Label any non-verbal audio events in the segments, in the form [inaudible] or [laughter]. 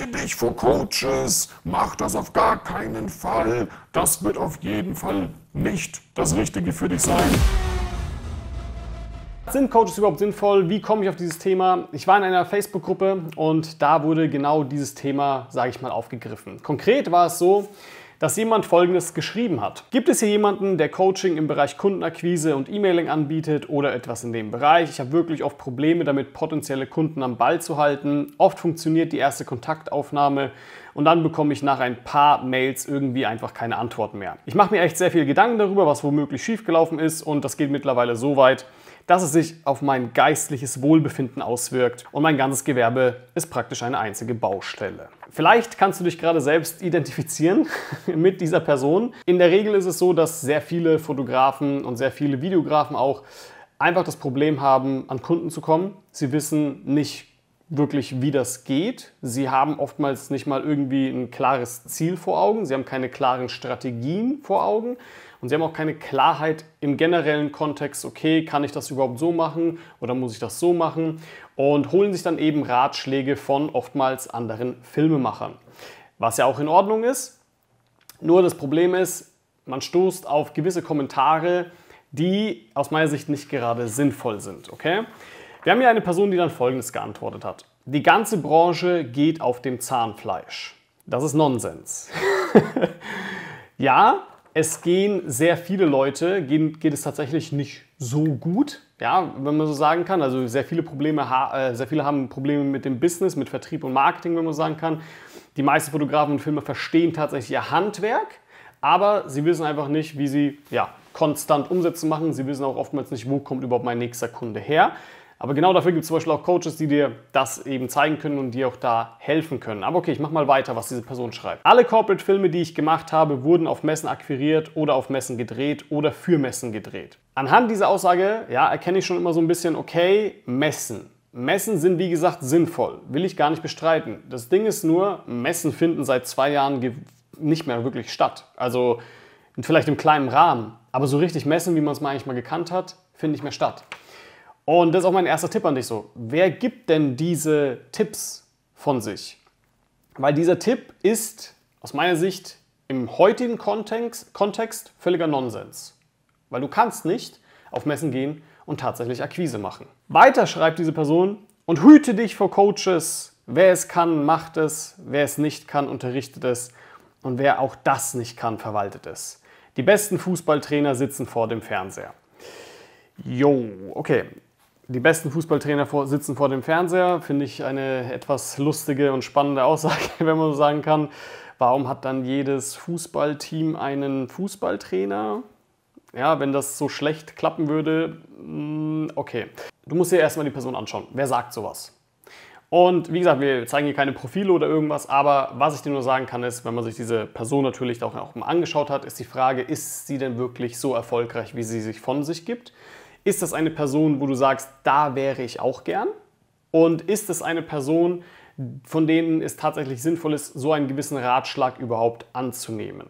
hüte dich vor Coaches, mach das auf gar keinen Fall. Das wird auf jeden Fall nicht das Richtige für dich sein. Sind Coaches überhaupt sinnvoll? Wie komme ich auf dieses Thema? Ich war in einer Facebook-Gruppe und da wurde genau dieses Thema, sage ich mal, aufgegriffen. Konkret war es so, dass jemand Folgendes geschrieben hat. Gibt es hier jemanden, der Coaching im Bereich Kundenakquise und E-Mailing anbietet oder etwas in dem Bereich? Ich habe wirklich oft Probleme damit, potenzielle Kunden am Ball zu halten. Oft funktioniert die erste Kontaktaufnahme und dann bekomme ich nach ein paar Mails irgendwie einfach keine Antwort mehr. Ich mache mir echt sehr viel Gedanken darüber, was womöglich schiefgelaufen ist und das geht mittlerweile so weit, dass es sich auf mein geistliches Wohlbefinden auswirkt und mein ganzes Gewerbe ist praktisch eine einzige Baustelle. Vielleicht kannst du dich gerade selbst identifizieren [laughs] mit dieser Person. In der Regel ist es so, dass sehr viele Fotografen und sehr viele Videografen auch einfach das Problem haben, an Kunden zu kommen. Sie wissen nicht wirklich, wie das geht. Sie haben oftmals nicht mal irgendwie ein klares Ziel vor Augen. Sie haben keine klaren Strategien vor Augen. Und sie haben auch keine Klarheit im generellen Kontext, okay, kann ich das überhaupt so machen oder muss ich das so machen? Und holen sich dann eben Ratschläge von oftmals anderen Filmemachern. Was ja auch in Ordnung ist. Nur das Problem ist, man stoßt auf gewisse Kommentare, die aus meiner Sicht nicht gerade sinnvoll sind. Okay? Wir haben hier eine Person, die dann Folgendes geantwortet hat. Die ganze Branche geht auf dem Zahnfleisch. Das ist Nonsens. [laughs] ja, es gehen sehr viele Leute, gehen, geht es tatsächlich nicht so gut, ja, wenn man so sagen kann. Also sehr viele Probleme, äh, sehr viele haben Probleme mit dem Business, mit Vertrieb und Marketing, wenn man so sagen kann. Die meisten Fotografen und Filme verstehen tatsächlich ihr Handwerk, aber sie wissen einfach nicht, wie sie ja, konstant Umsätze machen. Sie wissen auch oftmals nicht, wo kommt überhaupt mein nächster Kunde her. Aber genau dafür gibt es zum Beispiel auch Coaches, die dir das eben zeigen können und dir auch da helfen können. Aber okay, ich mache mal weiter, was diese Person schreibt. Alle Corporate-Filme, die ich gemacht habe, wurden auf Messen akquiriert oder auf Messen gedreht oder für Messen gedreht. Anhand dieser Aussage ja, erkenne ich schon immer so ein bisschen, okay, Messen. Messen sind wie gesagt sinnvoll, will ich gar nicht bestreiten. Das Ding ist nur, Messen finden seit zwei Jahren nicht mehr wirklich statt. Also vielleicht im kleinen Rahmen, aber so richtig Messen, wie man es mal eigentlich mal gekannt hat, finden nicht mehr statt. Und das ist auch mein erster Tipp an dich so. Wer gibt denn diese Tipps von sich? Weil dieser Tipp ist aus meiner Sicht im heutigen Kontext, Kontext völliger Nonsens. Weil du kannst nicht auf Messen gehen und tatsächlich Akquise machen. Weiter schreibt diese Person und hüte dich vor Coaches. Wer es kann, macht es. Wer es nicht kann, unterrichtet es. Und wer auch das nicht kann, verwaltet es. Die besten Fußballtrainer sitzen vor dem Fernseher. Jo, okay die besten Fußballtrainer vor, sitzen vor dem Fernseher, finde ich eine etwas lustige und spannende Aussage, [laughs] wenn man so sagen kann. Warum hat dann jedes Fußballteam einen Fußballtrainer? Ja, wenn das so schlecht klappen würde, mm, okay. Du musst dir erstmal die Person anschauen. Wer sagt sowas? Und wie gesagt, wir zeigen hier keine Profile oder irgendwas, aber was ich dir nur sagen kann, ist, wenn man sich diese Person natürlich auch, auch mal angeschaut hat, ist die Frage, ist sie denn wirklich so erfolgreich, wie sie sich von sich gibt? Ist das eine Person, wo du sagst, da wäre ich auch gern? Und ist es eine Person, von denen es tatsächlich sinnvoll ist, so einen gewissen Ratschlag überhaupt anzunehmen?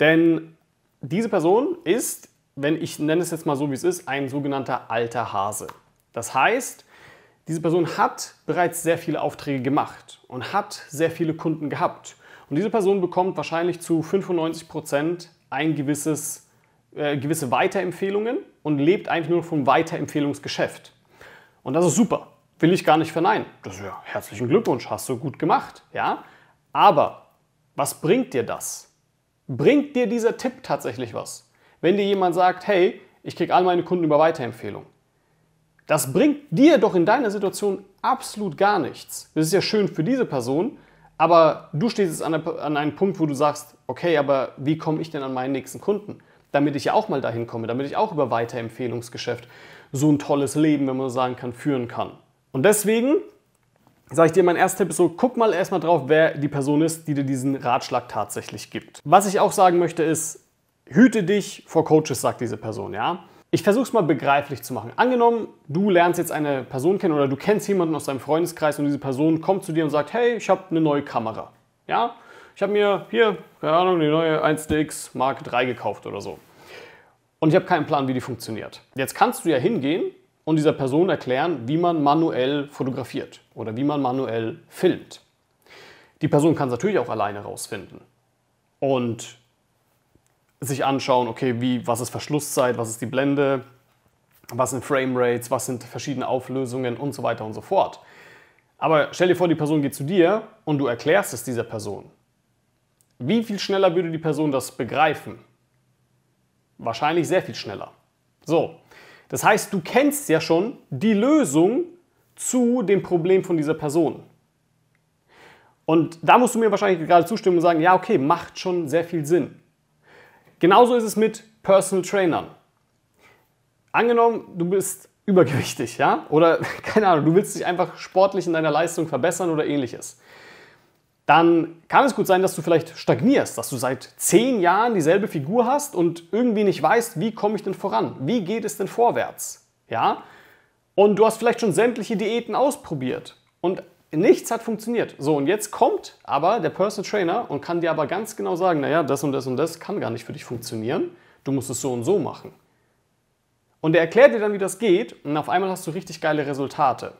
Denn diese Person ist, wenn ich nenne es jetzt mal so, wie es ist, ein sogenannter alter Hase. Das heißt, diese Person hat bereits sehr viele Aufträge gemacht und hat sehr viele Kunden gehabt. Und diese Person bekommt wahrscheinlich zu 95 Prozent ein gewisses, äh, gewisse Weiterempfehlungen und lebt eigentlich nur vom Weiterempfehlungsgeschäft. Und das ist super. Will ich gar nicht verneinen. Das ist ja herzlichen Glückwunsch, hast du gut gemacht, ja? Aber was bringt dir das? Bringt dir dieser Tipp tatsächlich was? Wenn dir jemand sagt, hey, ich kriege all meine Kunden über Weiterempfehlung. Das bringt dir doch in deiner Situation absolut gar nichts. Das ist ja schön für diese Person, aber du stehst jetzt an, einem Punkt, wo du sagst, okay, aber wie komme ich denn an meinen nächsten Kunden? Damit ich ja auch mal dahin komme, damit ich auch über Weiterempfehlungsgeschäft so ein tolles Leben, wenn man so sagen kann, führen kann. Und deswegen sage ich dir, mein erster Tipp so, guck mal erstmal drauf, wer die Person ist, die dir diesen Ratschlag tatsächlich gibt. Was ich auch sagen möchte ist, hüte dich vor Coaches, sagt diese Person, ja. Ich versuche es mal begreiflich zu machen. Angenommen, du lernst jetzt eine Person kennen oder du kennst jemanden aus deinem Freundeskreis und diese Person kommt zu dir und sagt, hey, ich habe eine neue Kamera. Ja, ich habe mir hier, keine Ahnung, die neue 1DX Mark 3 gekauft oder so. Und ich habe keinen Plan, wie die funktioniert. Jetzt kannst du ja hingehen und dieser Person erklären, wie man manuell fotografiert oder wie man manuell filmt. Die Person kann es natürlich auch alleine rausfinden und sich anschauen, okay, wie, was ist Verschlusszeit, was ist die Blende, was sind Framerates, was sind verschiedene Auflösungen und so weiter und so fort. Aber stell dir vor, die Person geht zu dir und du erklärst es dieser Person. Wie viel schneller würde die Person das begreifen? Wahrscheinlich sehr viel schneller. So, das heißt, du kennst ja schon die Lösung zu dem Problem von dieser Person. Und da musst du mir wahrscheinlich gerade zustimmen und sagen, ja, okay, macht schon sehr viel Sinn. Genauso ist es mit Personal Trainern. Angenommen, du bist übergewichtig, ja? Oder [laughs] keine Ahnung, du willst dich einfach sportlich in deiner Leistung verbessern oder ähnliches. Dann kann es gut sein, dass du vielleicht stagnierst, dass du seit zehn Jahren dieselbe Figur hast und irgendwie nicht weißt, wie komme ich denn voran? Wie geht es denn vorwärts? Ja? Und du hast vielleicht schon sämtliche Diäten ausprobiert und nichts hat funktioniert. So, und jetzt kommt aber der Personal Trainer und kann dir aber ganz genau sagen, naja, das und das und das kann gar nicht für dich funktionieren. Du musst es so und so machen. Und er erklärt dir dann, wie das geht und auf einmal hast du richtig geile Resultate.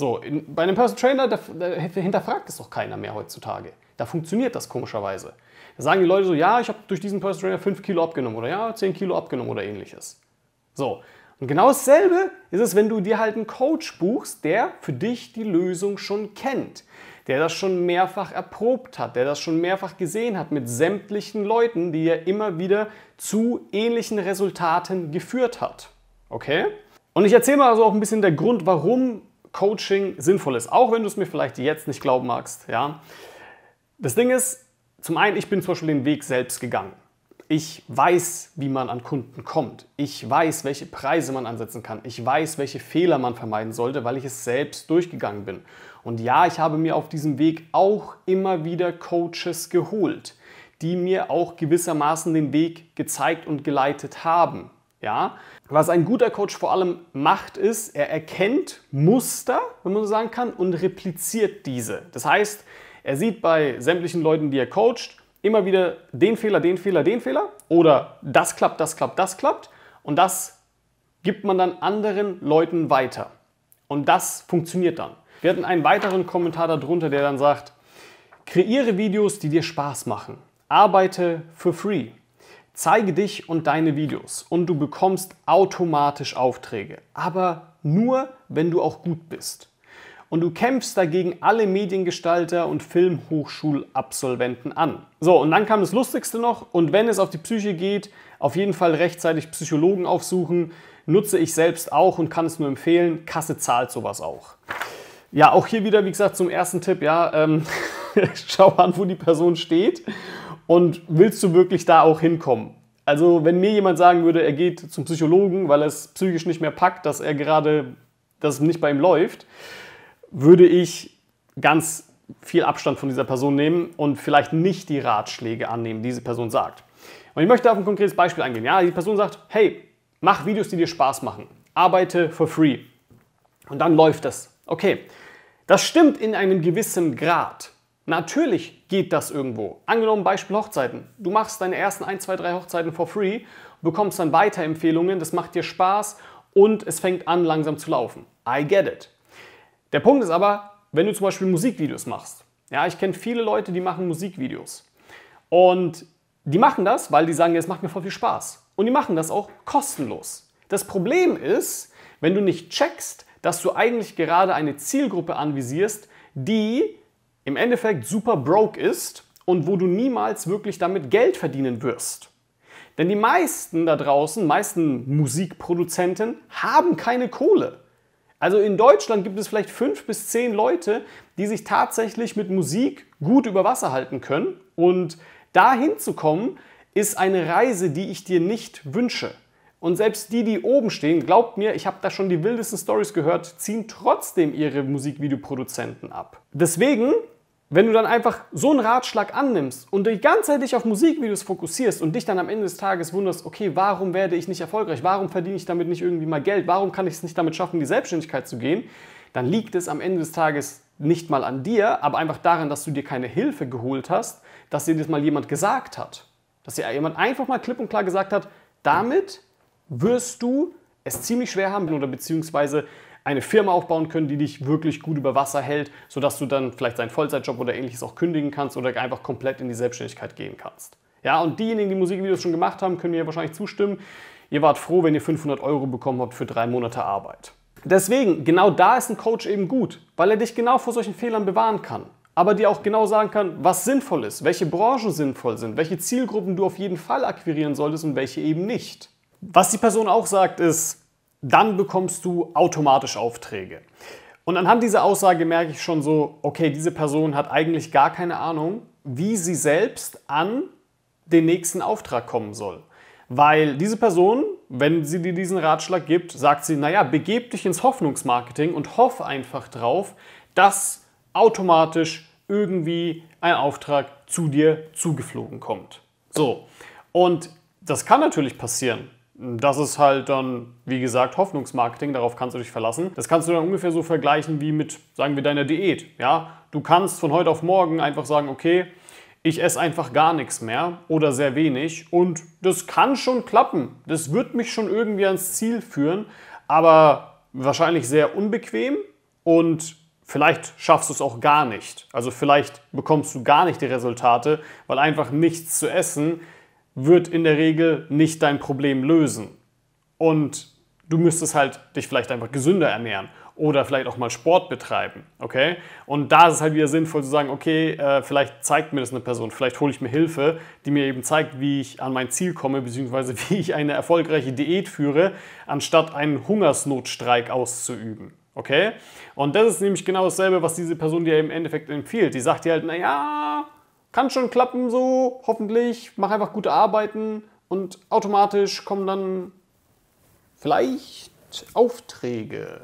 So, in, bei einem Personal Trainer, da, da hinterfragt es doch keiner mehr heutzutage. Da funktioniert das komischerweise. Da sagen die Leute so, ja, ich habe durch diesen Personal Trainer 5 Kilo abgenommen oder ja, 10 Kilo abgenommen oder ähnliches. So, und genau dasselbe ist es, wenn du dir halt einen Coach buchst, der für dich die Lösung schon kennt, der das schon mehrfach erprobt hat, der das schon mehrfach gesehen hat mit sämtlichen Leuten, die er immer wieder zu ähnlichen Resultaten geführt hat. Okay? Und ich erzähle mal also auch ein bisschen der Grund, warum Coaching sinnvoll ist, auch wenn du es mir vielleicht jetzt nicht glauben magst. Ja? Das Ding ist, zum einen, ich bin zum Beispiel den Weg selbst gegangen. Ich weiß, wie man an Kunden kommt. Ich weiß, welche Preise man ansetzen kann. Ich weiß, welche Fehler man vermeiden sollte, weil ich es selbst durchgegangen bin. Und ja, ich habe mir auf diesem Weg auch immer wieder Coaches geholt, die mir auch gewissermaßen den Weg gezeigt und geleitet haben. Ja? Was ein guter Coach vor allem macht, ist, er erkennt Muster, wenn man so sagen kann, und repliziert diese. Das heißt, er sieht bei sämtlichen Leuten, die er coacht, immer wieder den Fehler, den Fehler, den Fehler oder das klappt, das klappt, das klappt und das gibt man dann anderen Leuten weiter. Und das funktioniert dann. Wir hatten einen weiteren Kommentar darunter, der dann sagt, kreiere Videos, die dir Spaß machen. Arbeite for free. Zeige dich und deine Videos und du bekommst automatisch Aufträge. Aber nur, wenn du auch gut bist und du kämpfst dagegen alle Mediengestalter und Filmhochschulabsolventen an. So, und dann kam das Lustigste noch, und wenn es auf die Psyche geht, auf jeden Fall rechtzeitig Psychologen aufsuchen, nutze ich selbst auch und kann es nur empfehlen, Kasse zahlt sowas auch. Ja, auch hier wieder, wie gesagt, zum ersten Tipp, ja, ähm, [laughs] schau an, wo die Person steht und willst du wirklich da auch hinkommen? Also, wenn mir jemand sagen würde, er geht zum Psychologen, weil er es psychisch nicht mehr packt, dass er gerade, dass es nicht bei ihm läuft, würde ich ganz viel Abstand von dieser Person nehmen und vielleicht nicht die Ratschläge annehmen, die diese Person sagt. Und ich möchte auf ein konkretes Beispiel eingehen. Ja, die Person sagt, hey, mach Videos, die dir Spaß machen. Arbeite for free. Und dann läuft das. Okay, das stimmt in einem gewissen Grad. Natürlich geht das irgendwo. Angenommen Beispiel Hochzeiten. Du machst deine ersten 1, 2, 3 Hochzeiten for free, bekommst dann Weiterempfehlungen, das macht dir Spaß und es fängt an langsam zu laufen. I get it. Der Punkt ist aber, wenn du zum Beispiel Musikvideos machst. Ja, ich kenne viele Leute, die machen Musikvideos. Und die machen das, weil die sagen, es macht mir voll viel Spaß. Und die machen das auch kostenlos. Das Problem ist, wenn du nicht checkst, dass du eigentlich gerade eine Zielgruppe anvisierst, die im Endeffekt super broke ist und wo du niemals wirklich damit Geld verdienen wirst. Denn die meisten da draußen, meisten Musikproduzenten haben keine Kohle. Also in Deutschland gibt es vielleicht fünf bis zehn Leute, die sich tatsächlich mit Musik gut über Wasser halten können. Und dahin zu kommen, ist eine Reise, die ich dir nicht wünsche. Und selbst die, die oben stehen, glaubt mir, ich habe da schon die wildesten Stories gehört, ziehen trotzdem ihre Musikvideoproduzenten ab. Deswegen wenn du dann einfach so einen Ratschlag annimmst und die ganze Zeit dich auf Musikvideos fokussierst und dich dann am Ende des Tages wunderst, okay, warum werde ich nicht erfolgreich? Warum verdiene ich damit nicht irgendwie mal Geld? Warum kann ich es nicht damit schaffen, in die Selbstständigkeit zu gehen? Dann liegt es am Ende des Tages nicht mal an dir, aber einfach daran, dass du dir keine Hilfe geholt hast, dass dir das mal jemand gesagt hat. Dass dir jemand einfach mal klipp und klar gesagt hat, damit wirst du es ziemlich schwer haben oder beziehungsweise eine Firma aufbauen können, die dich wirklich gut über Wasser hält, sodass du dann vielleicht deinen Vollzeitjob oder ähnliches auch kündigen kannst oder einfach komplett in die Selbstständigkeit gehen kannst. Ja, und diejenigen, die Musikvideos schon gemacht haben, können mir wahrscheinlich zustimmen. Ihr wart froh, wenn ihr 500 Euro bekommen habt für drei Monate Arbeit. Deswegen, genau da ist ein Coach eben gut, weil er dich genau vor solchen Fehlern bewahren kann. Aber dir auch genau sagen kann, was sinnvoll ist, welche Branchen sinnvoll sind, welche Zielgruppen du auf jeden Fall akquirieren solltest und welche eben nicht. Was die Person auch sagt, ist, dann bekommst du automatisch Aufträge. Und anhand dieser Aussage merke ich schon so, okay, diese Person hat eigentlich gar keine Ahnung, wie sie selbst an den nächsten Auftrag kommen soll. Weil diese Person, wenn sie dir diesen Ratschlag gibt, sagt sie, naja, begeb dich ins Hoffnungsmarketing und hoff einfach drauf, dass automatisch irgendwie ein Auftrag zu dir zugeflogen kommt. So, und das kann natürlich passieren. Das ist halt dann, wie gesagt, Hoffnungsmarketing, darauf kannst du dich verlassen. Das kannst du dann ungefähr so vergleichen wie mit, sagen wir, deiner Diät. Ja? Du kannst von heute auf morgen einfach sagen, okay, ich esse einfach gar nichts mehr oder sehr wenig und das kann schon klappen. Das wird mich schon irgendwie ans Ziel führen, aber wahrscheinlich sehr unbequem und vielleicht schaffst du es auch gar nicht. Also vielleicht bekommst du gar nicht die Resultate, weil einfach nichts zu essen wird in der Regel nicht dein Problem lösen. Und du müsstest halt dich vielleicht einfach gesünder ernähren oder vielleicht auch mal Sport betreiben, okay? Und da ist es halt wieder sinnvoll zu sagen, okay, äh, vielleicht zeigt mir das eine Person, vielleicht hole ich mir Hilfe, die mir eben zeigt, wie ich an mein Ziel komme, beziehungsweise [laughs] wie ich eine erfolgreiche Diät führe, anstatt einen Hungersnotstreik auszuüben, okay? Und das ist nämlich genau dasselbe, was diese Person dir im Endeffekt empfiehlt. Die sagt dir halt, naja, kann schon klappen so, hoffentlich, mach einfach gute Arbeiten und automatisch kommen dann vielleicht Aufträge.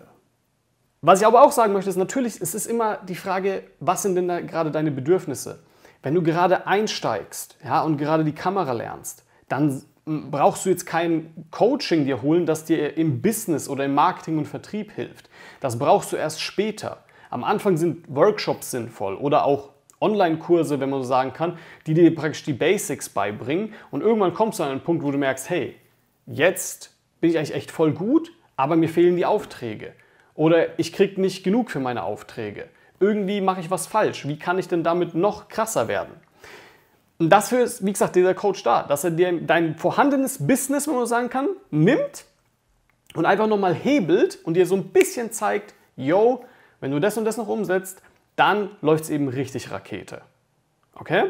Was ich aber auch sagen möchte, ist natürlich, es ist immer die Frage, was sind denn da gerade deine Bedürfnisse? Wenn du gerade einsteigst ja, und gerade die Kamera lernst, dann brauchst du jetzt kein Coaching dir holen, das dir im Business oder im Marketing und Vertrieb hilft. Das brauchst du erst später. Am Anfang sind Workshops sinnvoll oder auch Online-Kurse, wenn man so sagen kann, die dir praktisch die Basics beibringen. Und irgendwann kommst du an einen Punkt, wo du merkst, hey, jetzt bin ich eigentlich echt voll gut, aber mir fehlen die Aufträge. Oder ich kriege nicht genug für meine Aufträge. Irgendwie mache ich was falsch. Wie kann ich denn damit noch krasser werden? Und dafür ist, wie gesagt, dieser Coach da, dass er dir dein vorhandenes Business, wenn man so sagen kann, nimmt und einfach nochmal hebelt und dir so ein bisschen zeigt, yo, wenn du das und das noch umsetzt, dann läuft es eben richtig Rakete. Okay?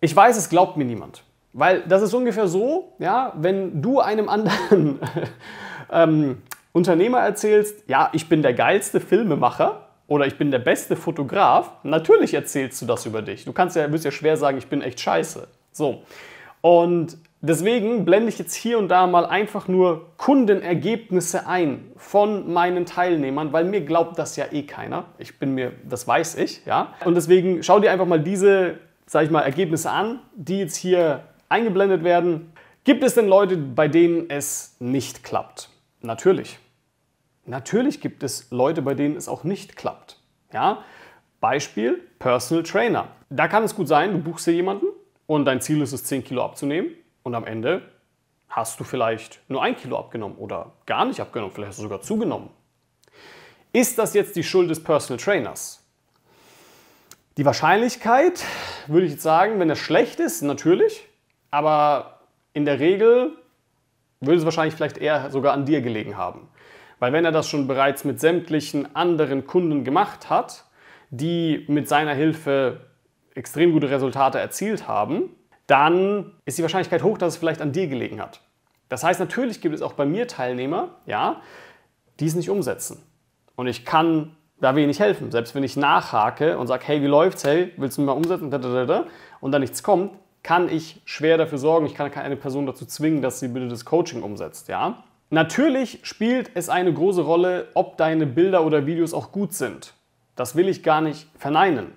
Ich weiß, es glaubt mir niemand. Weil das ist ungefähr so, ja, wenn du einem anderen [laughs] ähm, Unternehmer erzählst, ja, ich bin der geilste Filmemacher oder ich bin der beste Fotograf, natürlich erzählst du das über dich. Du kannst ja, wirst ja schwer sagen, ich bin echt scheiße. So. Und deswegen blende ich jetzt hier und da mal einfach nur Kundenergebnisse ein von meinen Teilnehmern, weil mir glaubt das ja eh keiner. Ich bin mir, das weiß ich, ja. Und deswegen schau dir einfach mal diese, sag ich mal, Ergebnisse an, die jetzt hier eingeblendet werden. Gibt es denn Leute, bei denen es nicht klappt? Natürlich. Natürlich gibt es Leute, bei denen es auch nicht klappt. Ja? Beispiel Personal Trainer. Da kann es gut sein, du buchst dir jemanden und dein Ziel ist es, 10 Kilo abzunehmen und am Ende hast du vielleicht nur ein Kilo abgenommen oder gar nicht abgenommen, vielleicht hast du sogar zugenommen. Ist das jetzt die Schuld des Personal Trainers? Die Wahrscheinlichkeit, würde ich jetzt sagen, wenn er schlecht ist, natürlich, aber in der Regel würde es wahrscheinlich vielleicht eher sogar an dir gelegen haben. Weil wenn er das schon bereits mit sämtlichen anderen Kunden gemacht hat, die mit seiner Hilfe extrem gute Resultate erzielt haben, dann ist die Wahrscheinlichkeit hoch, dass es vielleicht an dir gelegen hat. Das heißt, natürlich gibt es auch bei mir Teilnehmer, ja, die es nicht umsetzen. Und ich kann da wenig helfen. Selbst wenn ich nachhake und sage, hey, wie läuft's? Hey, willst du mal umsetzen? Und da nichts kommt, kann ich schwer dafür sorgen, ich kann keine Person dazu zwingen, dass sie bitte das Coaching umsetzt, ja. Natürlich spielt es eine große Rolle, ob deine Bilder oder Videos auch gut sind. Das will ich gar nicht verneinen.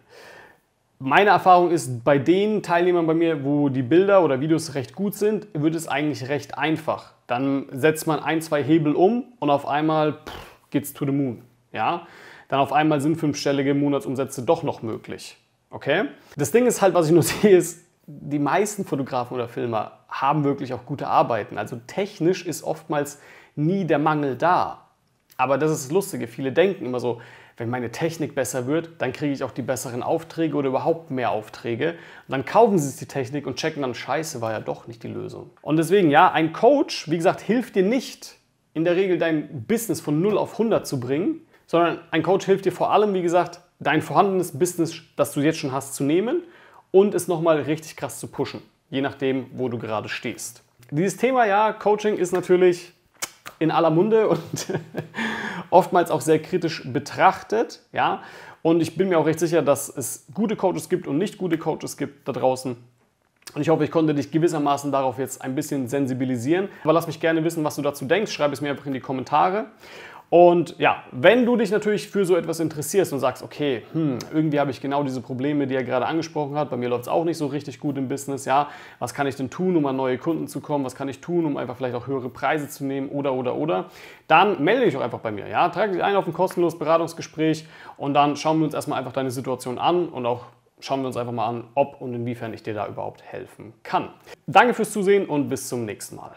Meine Erfahrung ist, bei den Teilnehmern bei mir, wo die Bilder oder Videos recht gut sind, wird es eigentlich recht einfach. Dann setzt man ein, zwei Hebel um und auf einmal pff, geht's to the moon. Ja? Dann auf einmal sind fünfstellige Monatsumsätze doch noch möglich. Okay? Das Ding ist halt, was ich nur [laughs] sehe, ist, die meisten Fotografen oder Filmer haben wirklich auch gute Arbeiten. Also technisch ist oftmals nie der Mangel da. Aber das ist das Lustige. Viele denken immer so, wenn meine Technik besser wird, dann kriege ich auch die besseren Aufträge oder überhaupt mehr Aufträge. Und dann kaufen sie sich die Technik und checken dann, scheiße, war ja doch nicht die Lösung. Und deswegen, ja, ein Coach, wie gesagt, hilft dir nicht in der Regel dein Business von 0 auf 100 zu bringen, sondern ein Coach hilft dir vor allem, wie gesagt, dein vorhandenes Business, das du jetzt schon hast, zu nehmen und es nochmal richtig krass zu pushen, je nachdem, wo du gerade stehst. Dieses Thema, ja, Coaching ist natürlich in aller Munde und [laughs] oftmals auch sehr kritisch betrachtet, ja. Und ich bin mir auch recht sicher, dass es gute Coaches gibt und nicht gute Coaches gibt da draußen. Und ich hoffe, ich konnte dich gewissermaßen darauf jetzt ein bisschen sensibilisieren. Aber lass mich gerne wissen, was du dazu denkst. Schreib es mir einfach in die Kommentare. Und ja, wenn du dich natürlich für so etwas interessierst und sagst, okay, hm, irgendwie habe ich genau diese Probleme, die er gerade angesprochen hat, bei mir läuft es auch nicht so richtig gut im Business, ja, was kann ich denn tun, um an neue Kunden zu kommen, was kann ich tun, um einfach vielleicht auch höhere Preise zu nehmen oder, oder, oder, dann melde dich auch einfach bei mir, ja, trage dich ein auf ein kostenloses Beratungsgespräch und dann schauen wir uns erstmal einfach deine Situation an und auch schauen wir uns einfach mal an, ob und inwiefern ich dir da überhaupt helfen kann. Danke fürs Zusehen und bis zum nächsten Mal.